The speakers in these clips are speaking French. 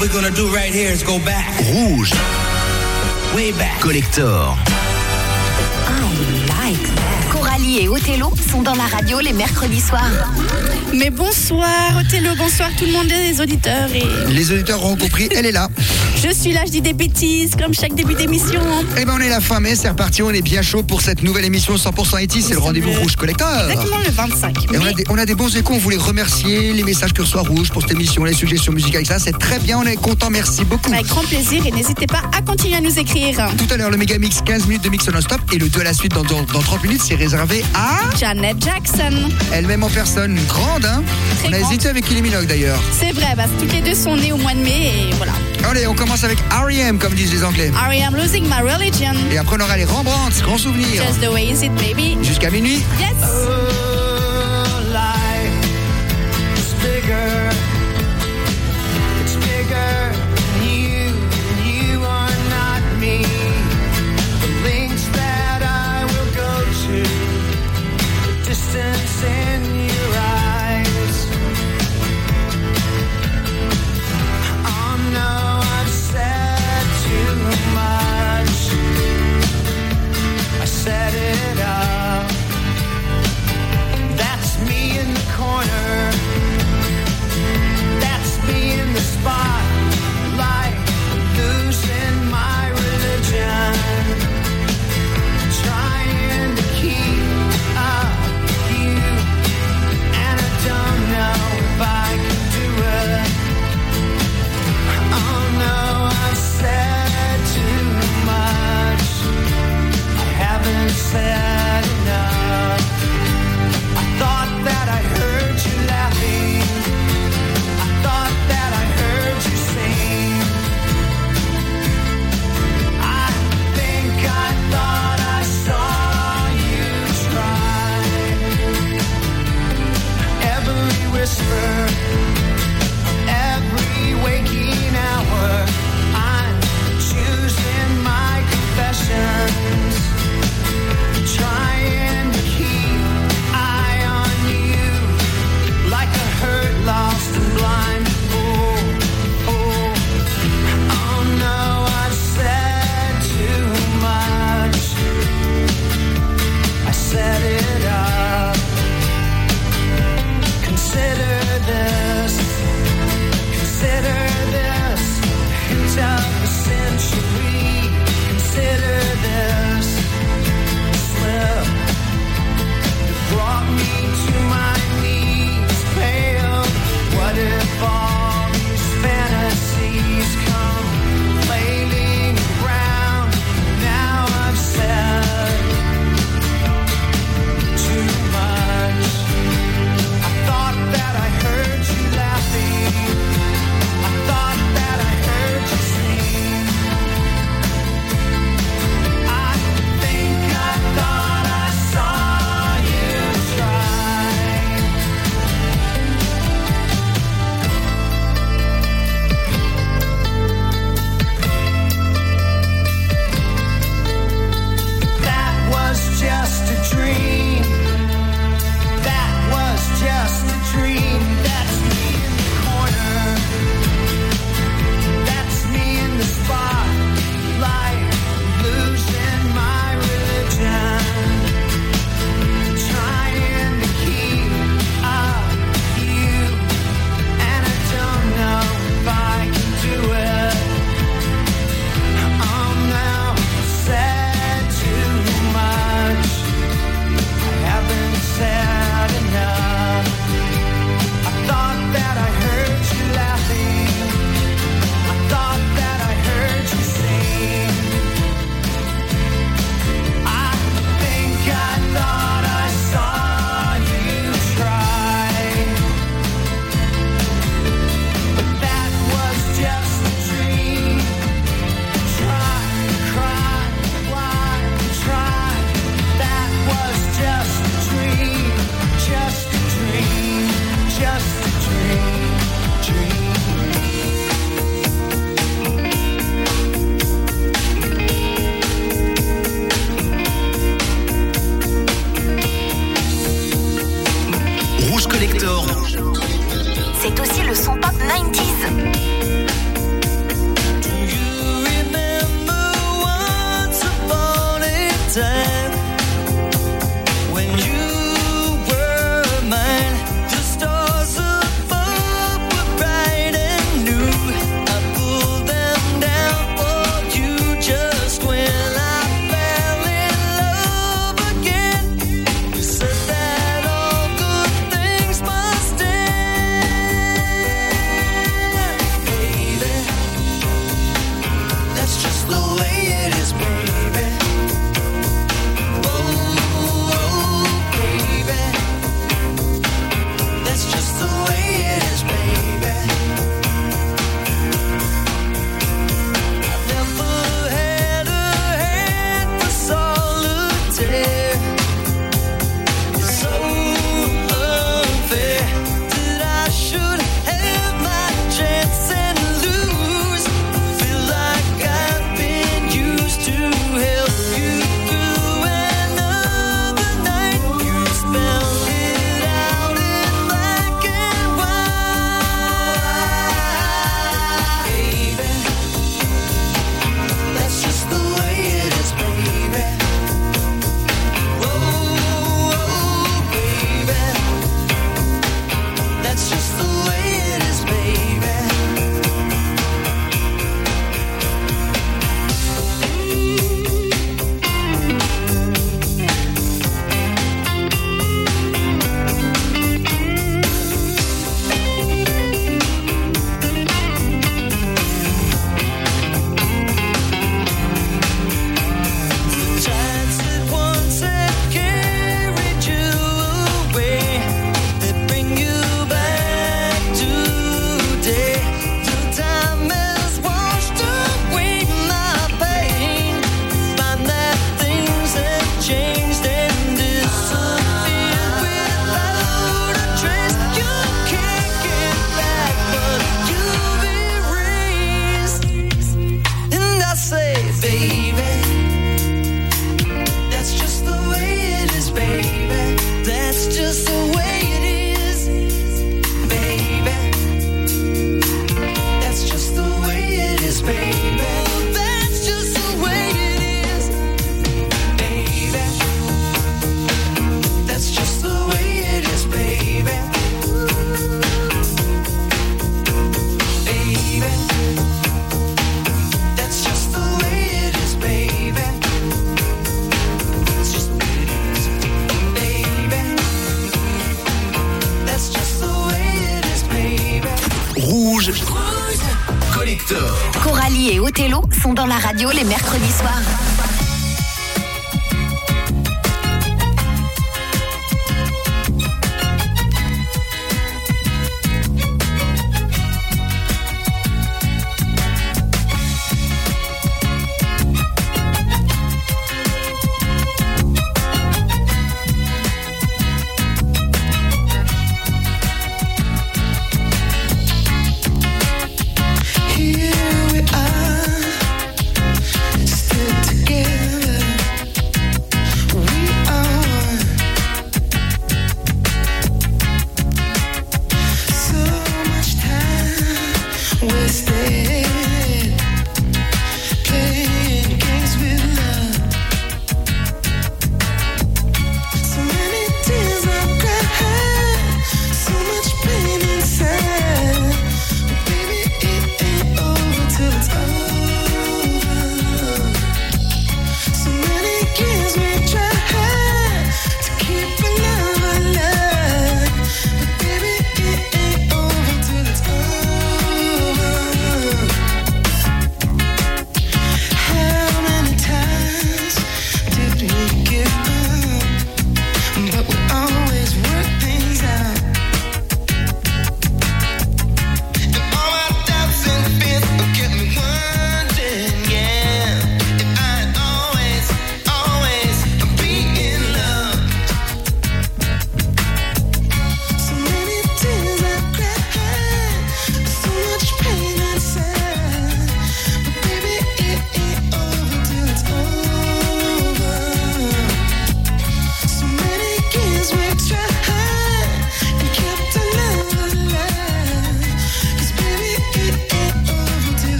we're gonna do right here is go back, Rouge. way back. Collector. Coralie et Othello sont dans la radio les mercredis soirs. Mais bonsoir Othello, bonsoir tout le monde, les auditeurs. Et Les auditeurs auront compris, elle est là. Je suis là, je dis des bêtises comme chaque début d'émission. Eh ben on est la fin mai, c'est reparti, on est bien chaud pour cette nouvelle émission 100% IT, c'est le rendez-vous Rouge Collector. Exactement le 25. Et on a, des, on a des bons échos, on voulait remercier les messages que reçoit Rouge pour cette émission, les suggestions musicales, ça c'est très bien, on est content, merci beaucoup. avec grand plaisir et n'hésitez pas à continuer à nous écrire. Tout à l'heure le méga mix 15 minutes de mix non-stop et le 2 à la suite dans, dans, dans 30 minutes c'est réservé à Janet Jackson. elle-même en personne, grande hein. Très on a grande. hésité avec Kylie Minogue d'ailleurs. C'est vrai, bah, toutes les deux sont nées au mois de mai et voilà. Allez on commence avec R.E.M. comme disent les anglais. Losing my religion. Et après on aura les Rembrandt, grand souvenir. Just the way is it, baby. Jusqu'à minuit. Yes. Distance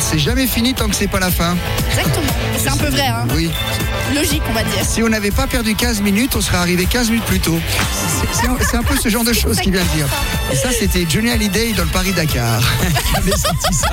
C'est jamais fini tant que c'est pas la fin. Exactement. C'est un peu vrai, hein. Oui. Logique, on va dire. Si on n'avait pas perdu 15 minutes, on serait arrivé 15 minutes plus tôt. C'est- un, peu ce genre de choses qu'il vient de dire. Et ça, c'était Johnny Hallyday dans le Paris-Dakar. ça.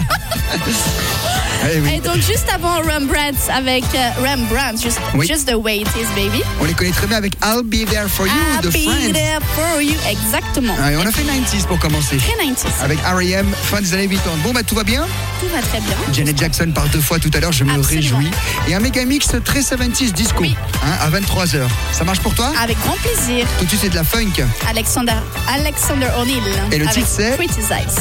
Eh oui. Et donc juste avant Rembrandt avec euh, Rembrandt, just, Oui. just the way it is, baby. On les connaît très bien avec I'll Be There For You I'll de be Friends. there for you. Exactement. Ah, et on a fait 90s pour commencer. Très 90s. Avec R.E.M. fin des années 80. Bon, bah tout va bien? Tout va très bien. Janet Jackson par deux fois tout à l'heure, je me Absolument. réjouis. Et un méga mix très 70s disco Oui. hein, à 23h. Ça marche pour toi? Avec grand plaisir. Tout de suite, c'est de la funk. Alexander, Alexander O'Neill. Et le titre, c'est Criticize.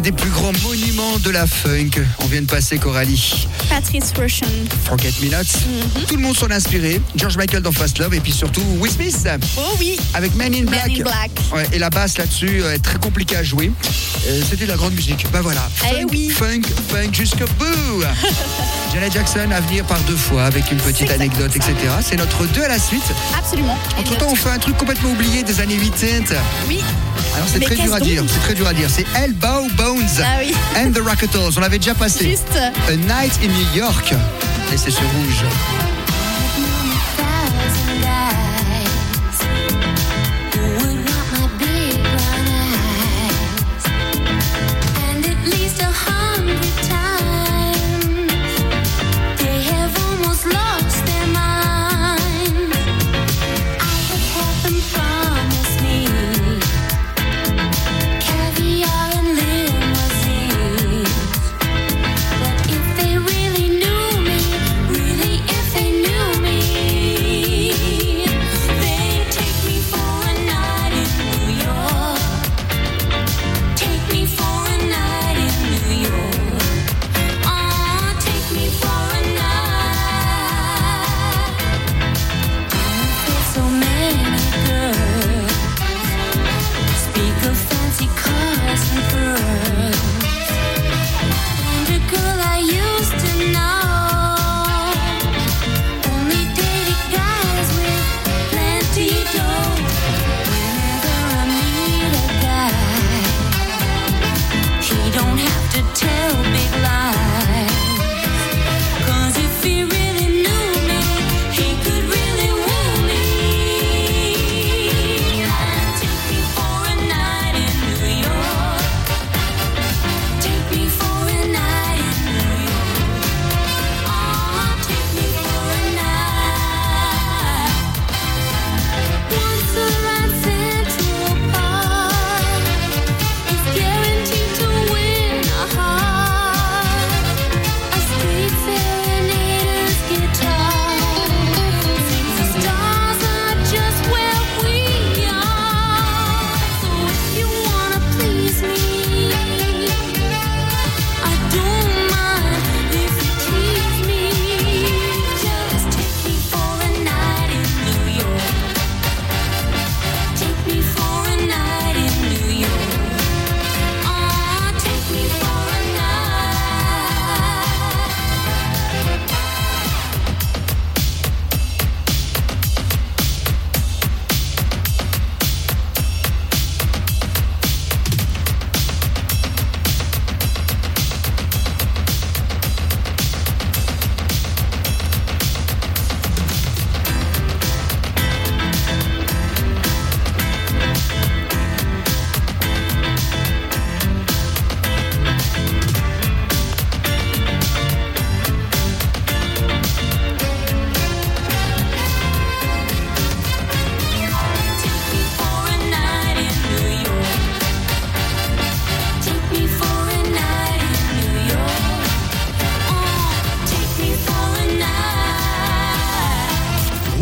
Des plus grands monuments de la funk. On vient de passer Coralie. Patrice Russian. Forget Me Not. Mhm. Tout le monde s'en a inspiré. George Michael dans Fast Love et puis surtout Will Smith Oh oui, avec Man in Black. in Black. Ouais, et la basse là-dessus euh, est très compliquée à jouer. Euh, C'était de la grande musique. Bah voilà. Eh Funk, oui. funk, funk jusqu'au bout. Janet Jackson à venir par deux fois avec une petite anecdote, etc. C'est notre deux à la suite. absolument. Entre temps, on fait un truc complètement oublié des années 80. Oui, Alors c'est très dur à dire. C'est très dur à dire. C'est Elbow Bones Ah oui. and the Rocketals. On l'avait déjà passé. juste. A Night in New York. Et c'est sur rouge.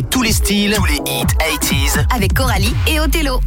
Tous les styles, tous les hits 80s. Avec Coralie et Othello.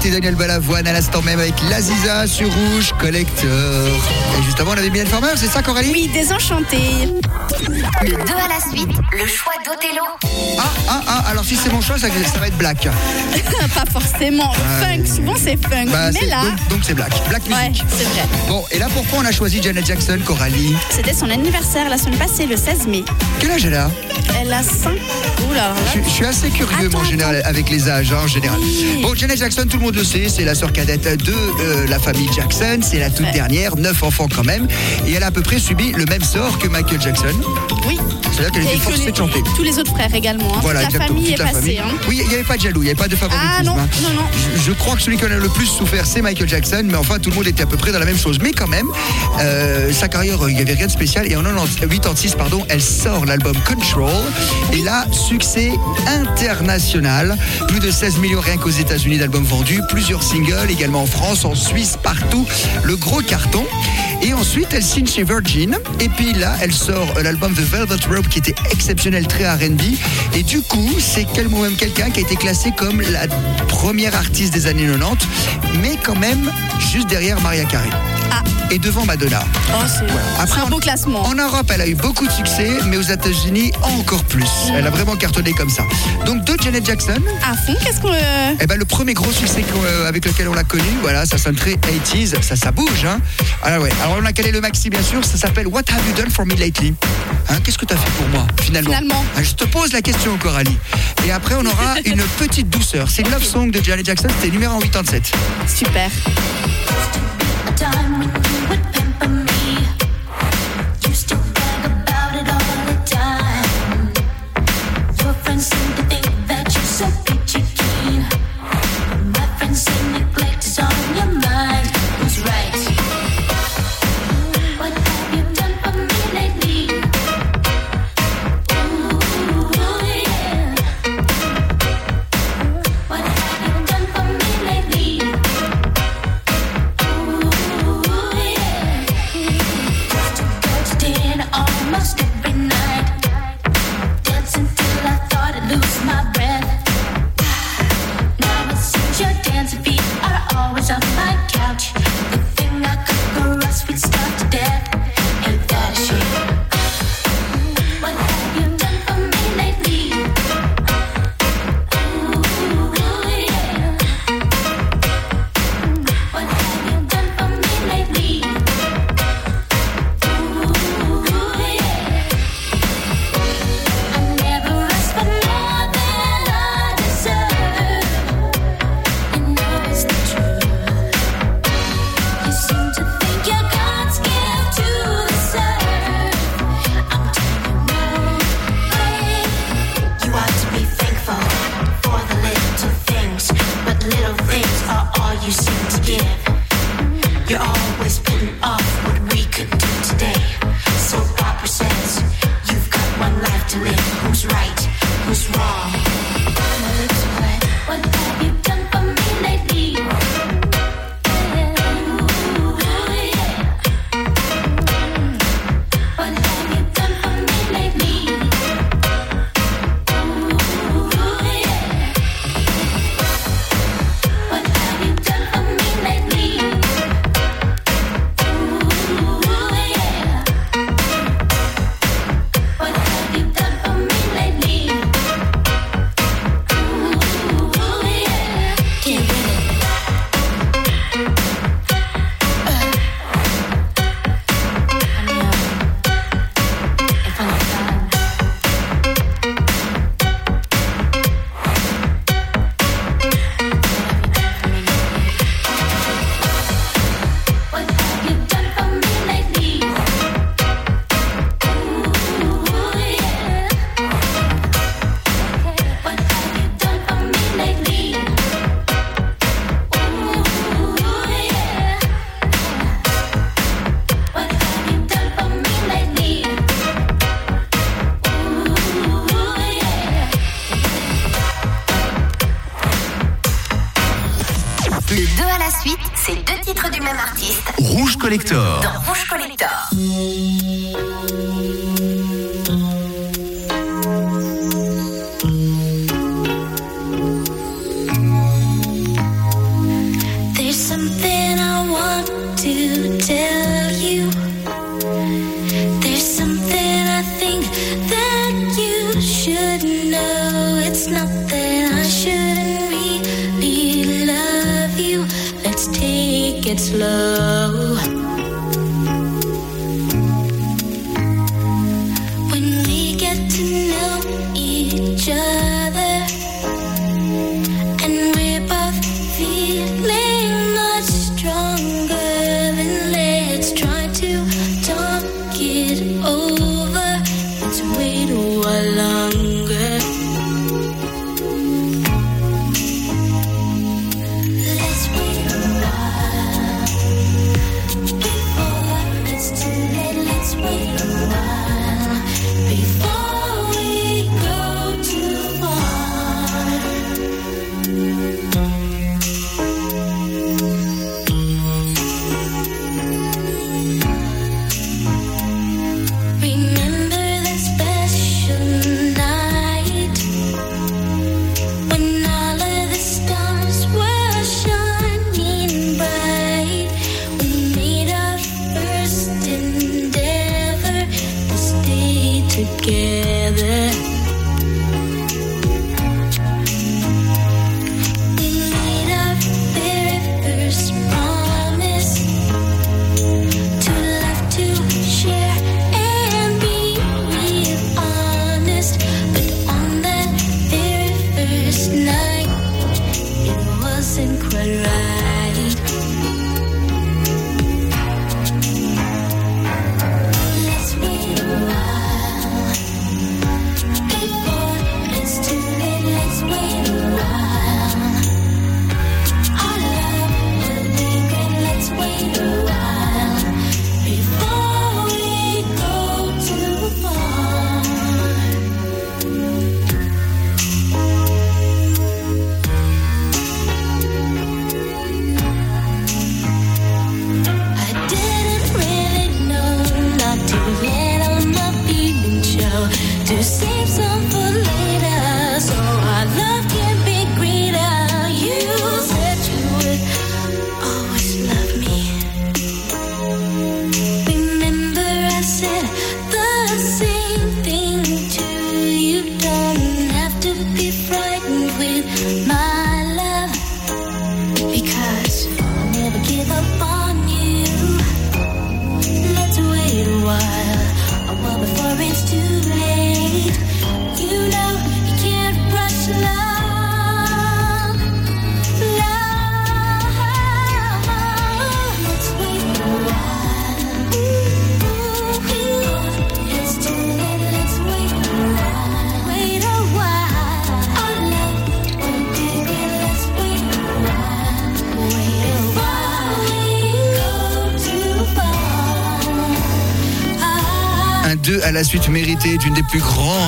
Le regretté Daniel Balavoine à l'instant même avec l'Aziza sur Rouge Collector. Et juste avant, on avait Mylène Farmer, c'est ça Coralie? Oui, désenchanté. Le 2 à la suite, le choix d'Othello. Ah, ah, ah, alors si c'est mon choix, ça, ça va être Black. Pas forcément. Funk, souvent c'est funk. Bah, mais c'est- là, donc c'est Black. Black ouais, Music. c'est vrai. Bon, et là pourquoi on a choisi Janet Jackson, Coralie C'était son anniversaire la semaine passée, le 16 mai. Quel âge elle a Elle a 5. Ouh là, là. je, je suis assez curieux, Attends, moi, en général, avec les âges, hein, en général. Oui. Bon, Janet Jackson, tout le monde le sait, c'est la sœur cadette de euh, la famille Jackson. C'est la toute Ouais. dernière, neuf enfants quand même. Et elle a à peu près subi le même sort que Michael Jackson. Oui. C'est-à-dire qu'elle Et était forcée de chanter. tous les autres frères également. hein. Voilà, Toute la famille toute est passée. hein. Oui, il n'y avait pas de jaloux, il n'y avait pas de favoritisme. Ah non, hein. non, non. Je, je crois que celui qui en a le plus souffert, c'est Michael Jackson, mais enfin, tout le monde était à peu près dans la même chose. Mais quand même, euh, sa carrière, il n'y avait rien de spécial. Et en 86, pardon, elle sort l'album Control. Et là, succès international. Plus de 16 millions rien qu'aux États-Unis d'albums vendus, plusieurs singles, également en France, en Suisse, partout. Le gros carton. Et ensuite, elle signe chez Virgin. Et puis là, elle sort l'album The Velvet Rope qui était exceptionnel, très RB. Et du coup, c'est même quelqu'un qui a été classé comme la première artiste des années 90, mais quand même juste derrière Maria Carey et devant Madonna. Oh, un beau classement. En Europe, elle a eu beaucoup de succès, mais aux États-Unis, encore plus. Mm. Elle a vraiment cartonné comme ça. Donc de Janet Jackson. À fond, qu'est-ce qu'on. Euh, eh ben, le premier gros succès euh, avec lequel on l'a connue, voilà, ça sonne très 80s, ça, ça bouge. Hein. Ah Alors, on a calé le maxi, bien sûr, ça s'appelle What Have You Done For Me Lately? Hein, qu'est-ce que tu as fait pour moi, finalement, finalement. Ah, je te pose la question, Coralie. Et après, on aura une petite douceur. C'est Love Song de Janet Jackson, c'était numéro 87. Super. time. When you would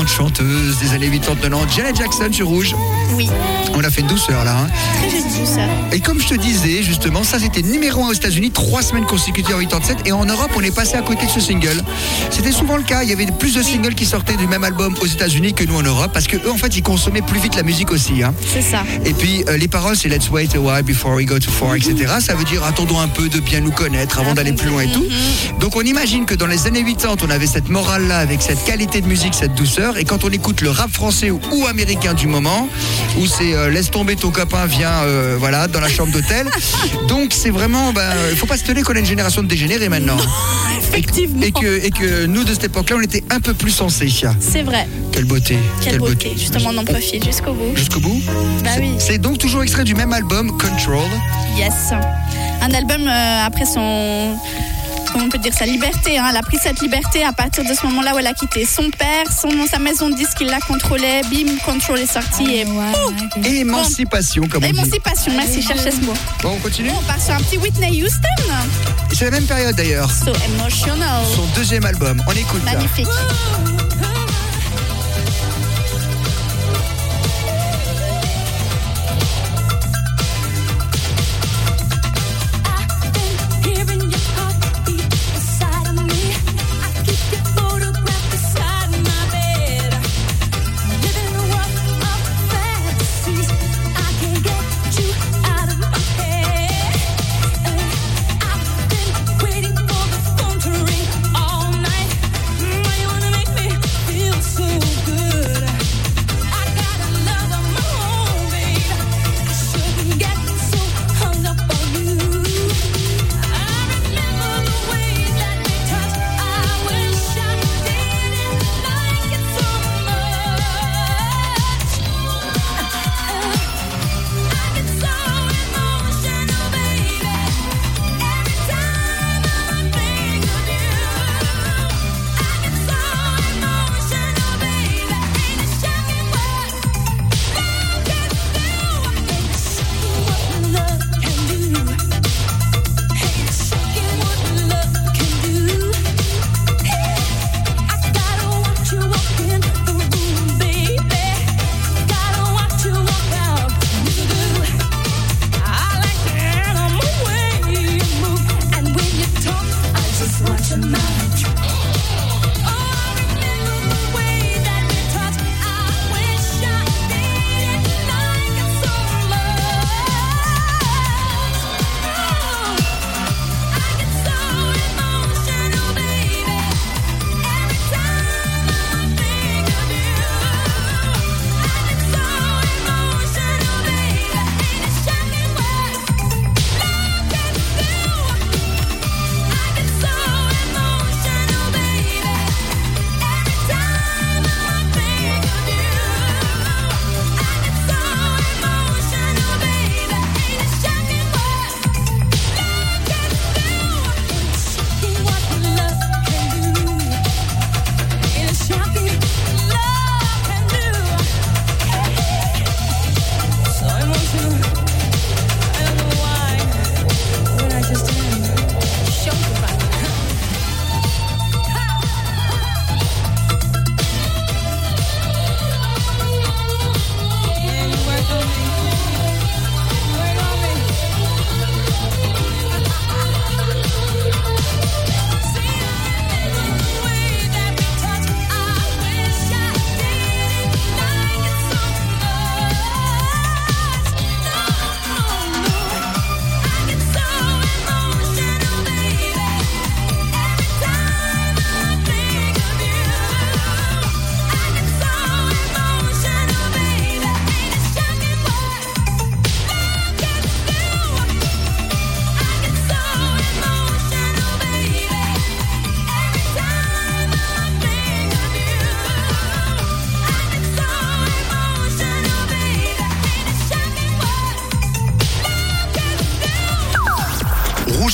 grandes chanteuses des années 80-90, Janet Jackson sur Rouge. Oui, On a fait une douceur là. hein. très juste tout ça. Et comme je te disais, justement, ça c'était numéro 1 aux États-Unis, trois semaines consécutives en 87. Et en Europe, on est passé à côté de ce single. C'était souvent le cas. Il y avait plus de singles qui sortaient du même album aux États-Unis que nous en Europe, parce que eux, en fait, ils consommaient plus vite la musique aussi. hein. C'est ça. Et puis euh, les paroles, c'est Let's wait a while before we go too far, etc. Ça veut dire attendons un peu de bien nous connaître avant d'aller plus loin et tout. Donc on imagine que dans les années 80, on avait cette morale-là avec cette qualité de musique, cette douceur. Et quand on écoute le rap français ou, ou américain du moment, où c'est euh, laisse tomber ton copain, viens, euh, voilà, dans la chambre d'hôtel. Donc c'est vraiment, ben, il faut pas se tenir qu'on a une génération de dégénérés maintenant. Effectivement. Et que, et que nous de cette époque-là, on était un peu plus sensés. C'est vrai. Quelle beauté. Quelle beauté. Justement, on en profite jusqu'au bout. Jusqu'au bout. Bah oui. C'est donc toujours extrait du même album, Control. Yes. Un album euh, après son. On peut dire sa liberté. Hein. Elle a pris cette liberté à partir de ce moment-là où elle a quitté son père, son, sa maison de disques, il la contrôlait. Bim, Control est sorti et. Pouf Émancipation, comme on dit. Émancipation, merci, cherchez ce mot. Bon, on continue Bon, on part sur un petit Whitney Houston. C'est la même période d'ailleurs. So emotional. Son deuxième album. On écoute ça. Magnifique.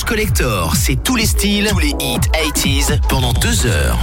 Collector, c'est tous les styles, tous les hits 80s pendant deux heures.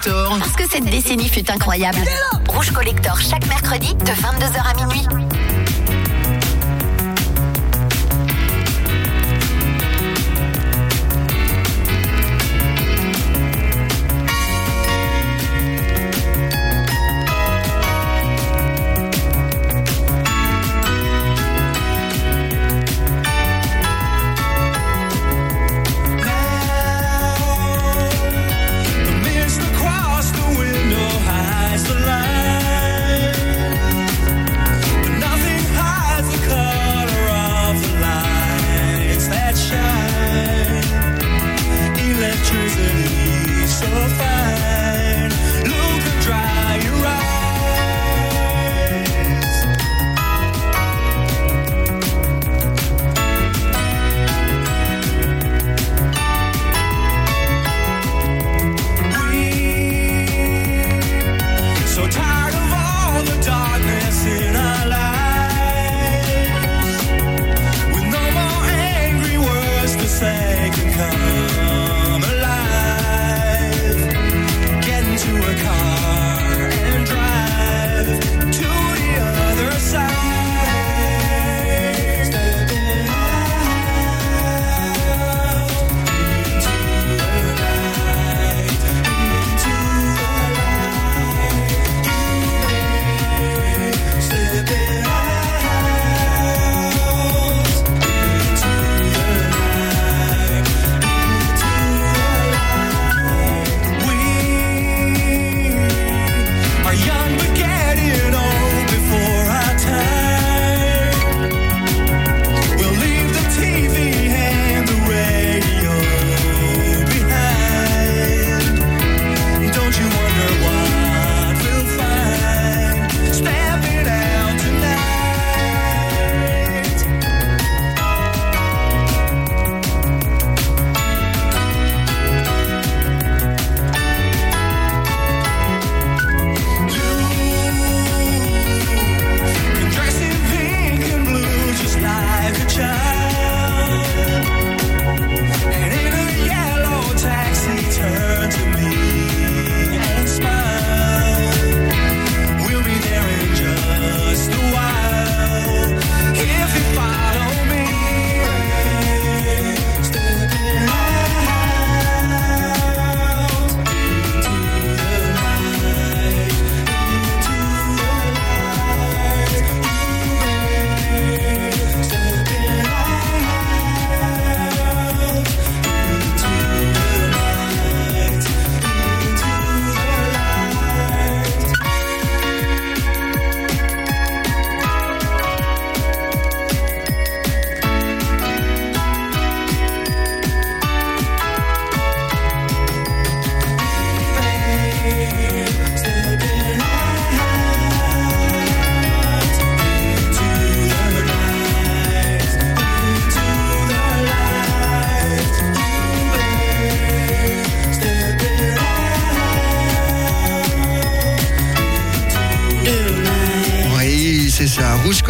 Parce que cette décennie fut incroyable. Rouge Collector chaque mercredi de 22h à minuit.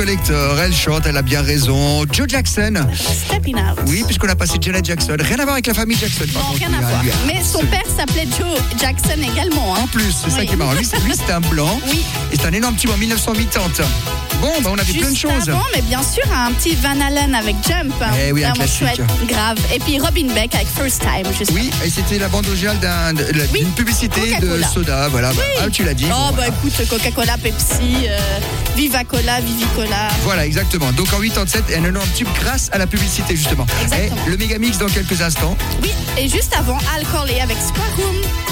Collector, elle chante, elle a bien raison. Joe Jackson. Stepping out. Oui, puisqu'on a passé Janet Jackson. Rien à voir avec la famille Jackson. par Non, contre, rien à voir. Mais son père s'appelait Joe Jackson également. hein. En plus, c'est ça qui est marrant. Lui, c'est- un blanc. Oui. Et c'est un énorme tube en 1980. Bon, bah, on avait plein de Juste choses. avant, mais bien sûr, un petit Van Allen avec Jump. Eh oui, un classique. chouette, grave. Et puis Robin Beck avec First Time, juste Oui, et c'était la bande originale d'une Oui, publicité de soda. Voilà, ah, tu l'as dit. Oh, bon, bah voilà. écoute, Coca-Cola, Pepsi, euh, Viva Cola, Vivicola. Voilà, exactement. Donc en 87, un énorme tube grâce à la publicité, justement. Exactement. Et le méga mix dans quelques instants. Oui, et juste avant, Al Corley avec Square Room.